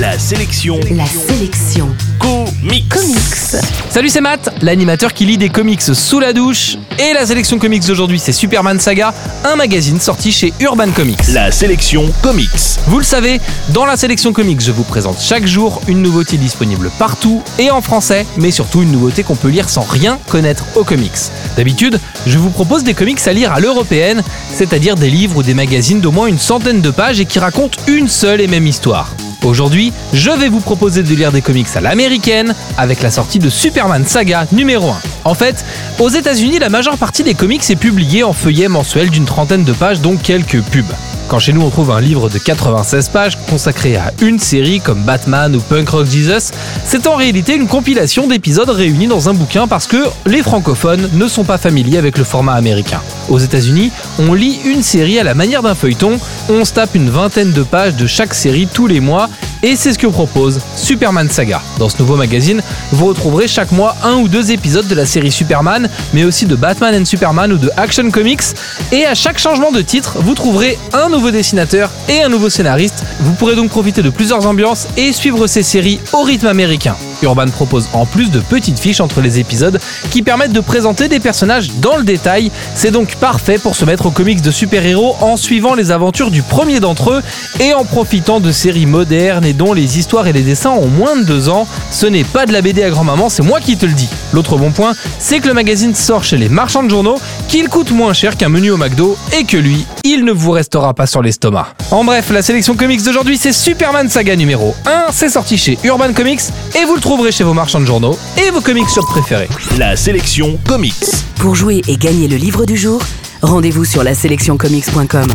La sélection. La sélection. Comics. Comics. Salut, c'est Matt, l'animateur qui lit des comics sous la douche. Et la sélection comics d'aujourd'hui, c'est Superman Saga, un magazine sorti chez Urban Comics. La sélection comics. Vous le savez, dans la sélection comics, je vous présente chaque jour une nouveauté disponible partout et en français, mais surtout une nouveauté qu'on peut lire sans rien connaître aux comics. D'habitude, je vous propose des comics à lire à l'européenne, c'est-à-dire des livres ou des magazines d'au moins une centaine de pages et qui racontent une seule et même histoire. Aujourd'hui, je vais vous proposer de lire des comics à l'américaine avec la sortie de Superman Saga numéro 1. En fait, aux États-Unis, la majeure partie des comics est publiée en feuillet mensuel d'une trentaine de pages, dont quelques pubs. Quand chez nous on trouve un livre de 96 pages consacré à une série comme Batman ou Punk Rock Jesus, c'est en réalité une compilation d'épisodes réunis dans un bouquin parce que les francophones ne sont pas familiers avec le format américain. Aux États-Unis, on lit une série à la manière d'un feuilleton, on se tape une vingtaine de pages de chaque série tous les mois et c'est ce que propose Superman Saga. Dans ce nouveau magazine, vous retrouverez chaque mois un ou deux épisodes de la série Superman, mais aussi de Batman and Superman ou de Action Comics. Et à chaque changement de titre, vous trouverez un nouveau dessinateur et un nouveau scénariste. Vous pourrez donc profiter de plusieurs ambiances et suivre ces séries au rythme américain. Urban propose en plus de petites fiches entre les épisodes qui permettent de présenter des personnages dans le détail. C'est donc parfait pour se mettre aux comics de super-héros en suivant les aventures du premier d'entre eux et en profitant de séries modernes et dont les histoires et les dessins ont moins de deux ans. Ce n'est pas de la BD à grand-maman, c'est moi qui te le dis. L'autre bon point, c'est que le magazine sort chez les marchands de journaux, qu'il coûte moins cher qu'un menu au McDo et que lui, il ne vous restera pas sur l'estomac. En bref, la sélection comics d'aujourd'hui, c'est Superman Saga numéro 1, c'est sorti chez Urban Comics et vous le trouverez chez vos marchands de journaux et vos comics shop préférés. La sélection comics. Pour jouer et gagner le livre du jour, rendez-vous sur la sélectioncomics.com.